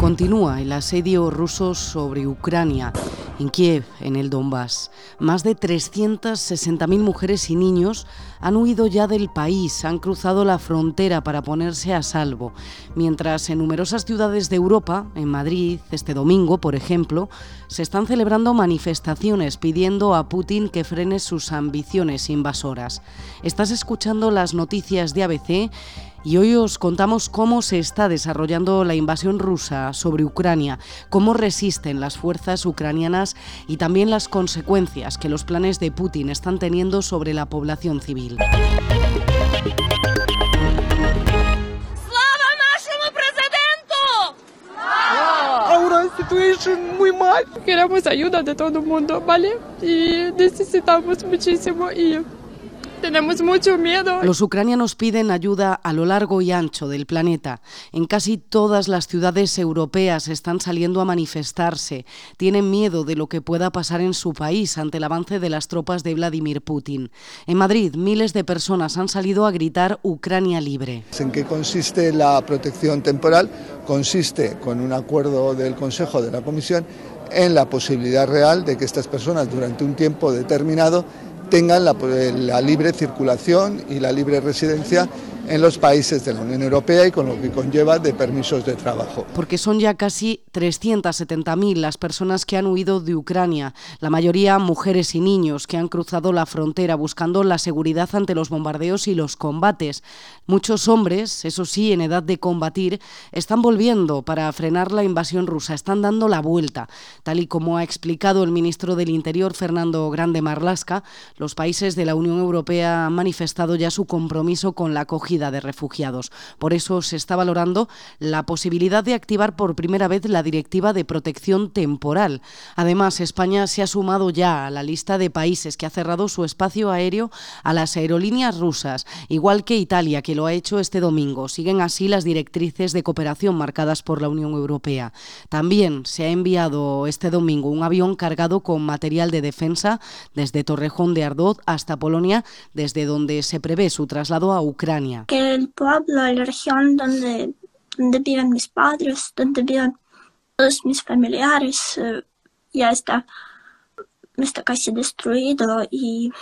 Continúa el asedio ruso sobre Ucrania, en Kiev, en el Donbass. Más de 360.000 mujeres y niños han huido ya del país, han cruzado la frontera para ponerse a salvo, mientras en numerosas ciudades de Europa, en Madrid, este domingo, por ejemplo, se están celebrando manifestaciones pidiendo a Putin que frene sus ambiciones invasoras. Estás escuchando las noticias de ABC y hoy os contamos cómo se está desarrollando la invasión rusa sobre Ucrania, cómo resisten las fuerzas ucranianas y también las consecuencias que los planes de Putin están teniendo sobre la población civil. Ahora la situación muy mal. Queremos ayuda de todo el mundo, ¿vale? Y necesitamos muchísimo y tenemos mucho miedo. Los ucranianos piden ayuda a lo largo y ancho del planeta. En casi todas las ciudades europeas están saliendo a manifestarse. Tienen miedo de lo que pueda pasar en su país ante el avance de las tropas de Vladimir Putin. En Madrid, miles de personas han salido a gritar Ucrania libre. ¿En qué consiste la protección temporal? Consiste, con un acuerdo del Consejo de la Comisión, en la posibilidad real de que estas personas durante un tiempo determinado tengan la, la, libre circulación y la libre residencia en los países de la Unión Europea y con lo que conlleva de permisos de trabajo. Porque son ya casi 370.000 las personas que han huido de Ucrania, la mayoría mujeres y niños que han cruzado la frontera buscando la seguridad ante los bombardeos y los combates. Muchos hombres, eso sí, en edad de combatir, están volviendo para frenar la invasión rusa, están dando la vuelta. Tal y como ha explicado el ministro del Interior, Fernando Grande Marlasca, los países de la Unión Europea han manifestado ya su compromiso con la acogida de refugiados. Por eso se está valorando la posibilidad de activar por primera vez la Directiva de Protección Temporal. Además, España se ha sumado ya a la lista de países que ha cerrado su espacio aéreo a las aerolíneas rusas, igual que Italia, que lo ha hecho este domingo. Siguen así las directrices de cooperación marcadas por la Unión Europea. También se ha enviado este domingo un avión cargado con material de defensa desde Torrejón de Ardoz hasta Polonia, desde donde se prevé su traslado a Ucrania el pueblo, la región donde, donde viven mis padres, donde viven todos mis familiares, eh, ya está, está casi destruido y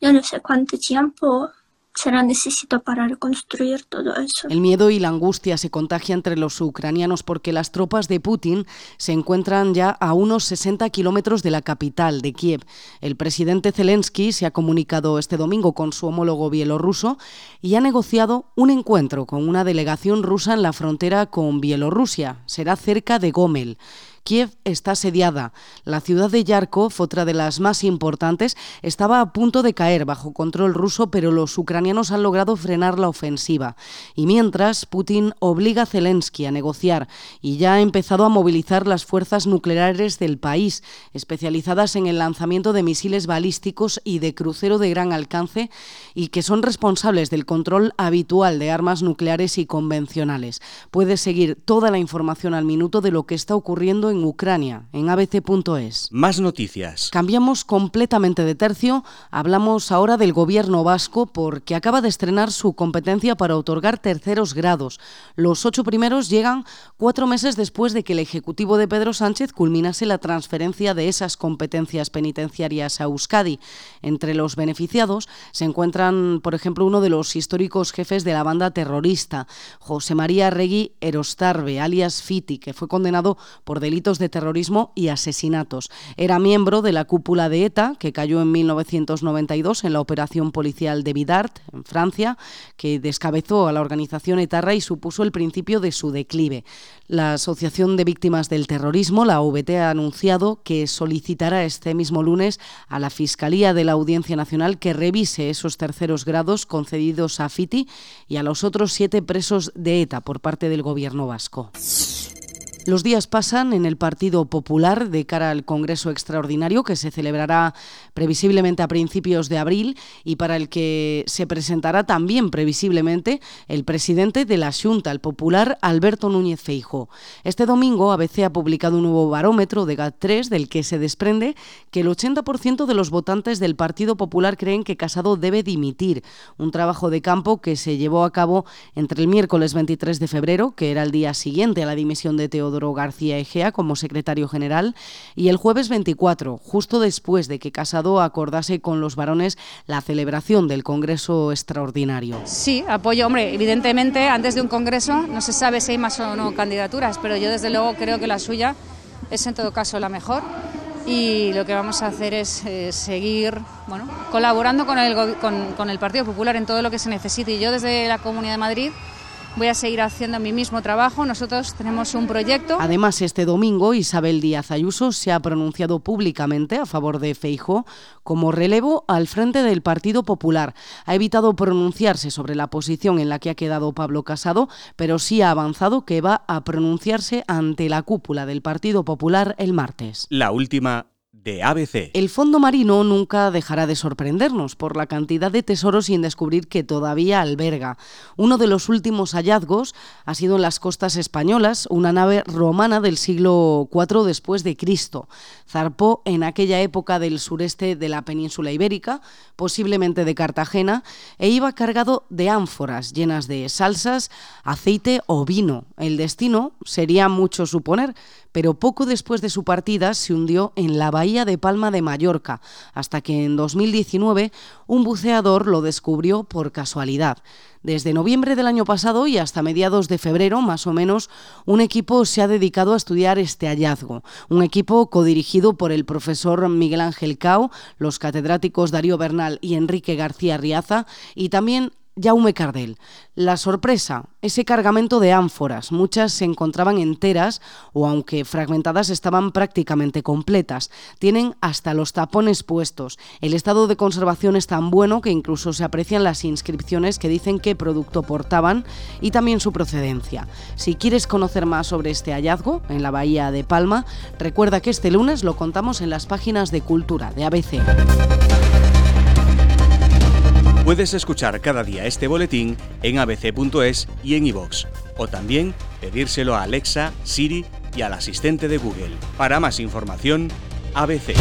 yo no sé cuánto tiempo será necesito para reconstruir todo eso. El miedo y la angustia se contagia entre los ucranianos porque las tropas de Putin se encuentran ya a unos 60 kilómetros de la capital, de Kiev. El presidente Zelensky se ha comunicado este domingo con su homólogo bielorruso y ha negociado un encuentro con una delegación rusa en la frontera con Bielorrusia. Será cerca de Gomel. Kiev está asediada. La ciudad de Yarkov, otra de las más importantes, estaba a punto de caer bajo control ruso, pero los ucranianos han logrado frenar la ofensiva. Y mientras, Putin obliga a Zelensky a negociar y ya ha empezado a movilizar las fuerzas nucleares del país, especializadas en el lanzamiento de misiles balísticos y de crucero de gran alcance, y que son responsables del control habitual de armas nucleares y convencionales. Puedes seguir toda la información al minuto de lo que está ocurriendo en Ucrania, en abc.es. Más noticias. Cambiamos completamente de tercio. Hablamos ahora del gobierno vasco porque acaba de estrenar su competencia para otorgar terceros grados. Los ocho primeros llegan cuatro meses después de que el Ejecutivo de Pedro Sánchez culminase la transferencia de esas competencias penitenciarias a Euskadi. Entre los beneficiados se encuentran, por ejemplo, uno de los históricos jefes de la banda terrorista, José María Regui Erostarbe, alias Fiti, que fue condenado por delitos delitos de terrorismo y asesinatos. Era miembro de la cúpula de ETA, que cayó en 1992 en la operación policial de Vidart, en Francia, que descabezó a la organización etarra y supuso el principio de su declive. La Asociación de Víctimas del Terrorismo, la OVT, ha anunciado que solicitará este mismo lunes a la Fiscalía de la Audiencia Nacional que revise esos terceros grados concedidos a Fiti y a los otros siete presos de ETA por parte del Gobierno vasco. Los días pasan en el Partido Popular de cara al Congreso Extraordinario que se celebrará previsiblemente a principios de abril y para el que se presentará también previsiblemente el presidente de la Junta, el popular Alberto Núñez Feijo. Este domingo ABC ha publicado un nuevo barómetro de GAT3 del que se desprende que el 80% de los votantes del Partido Popular creen que Casado debe dimitir, un trabajo de campo que se llevó a cabo entre el miércoles 23 de febrero, que era el día siguiente a la dimisión de Teodoro García Egea como secretario general y el jueves 24, justo después de que Casado acordase con los varones la celebración del Congreso extraordinario. Sí, apoyo, hombre, evidentemente antes de un Congreso no se sabe si hay más o no candidaturas, pero yo desde luego creo que la suya es en todo caso la mejor y lo que vamos a hacer es eh, seguir bueno, colaborando con el, con, con el Partido Popular en todo lo que se necesite. Y yo desde la Comunidad de Madrid voy a seguir haciendo mi mismo trabajo. Nosotros tenemos un proyecto. Además, este domingo Isabel Díaz Ayuso se ha pronunciado públicamente a favor de Feijo como relevo al frente del Partido Popular. Ha evitado pronunciarse sobre la posición en la que ha quedado Pablo Casado, pero sí ha avanzado que va a pronunciarse ante la cúpula del Partido Popular el martes. La última de. El fondo marino nunca dejará de sorprendernos por la cantidad de tesoros sin descubrir que todavía alberga. Uno de los últimos hallazgos ha sido en las costas españolas, una nave romana del siglo IV después de Cristo. Zarpó en aquella época del sureste de la península ibérica, posiblemente de Cartagena, e iba cargado de ánforas llenas de salsas, aceite o vino. El destino sería mucho suponer, pero poco después de su partida se hundió en la bahía de Palma de Mallorca, hasta que en 2019 un buceador lo descubrió por casualidad. Desde noviembre del año pasado y hasta mediados de febrero, más o menos, un equipo se ha dedicado a estudiar este hallazgo. Un equipo codirigido por el profesor Miguel Ángel Cao, los catedráticos Darío Bernal y Enrique García Riaza, y también Jaume Cardel. La sorpresa, ese cargamento de ánforas, muchas se encontraban enteras o aunque fragmentadas estaban prácticamente completas. Tienen hasta los tapones puestos. El estado de conservación es tan bueno que incluso se aprecian las inscripciones que dicen qué producto portaban y también su procedencia. Si quieres conocer más sobre este hallazgo en la bahía de Palma, recuerda que este lunes lo contamos en las páginas de Cultura de ABC. Puedes escuchar cada día este boletín en abc.es y en iVox, o también pedírselo a Alexa, Siri y al asistente de Google. Para más información, ABC.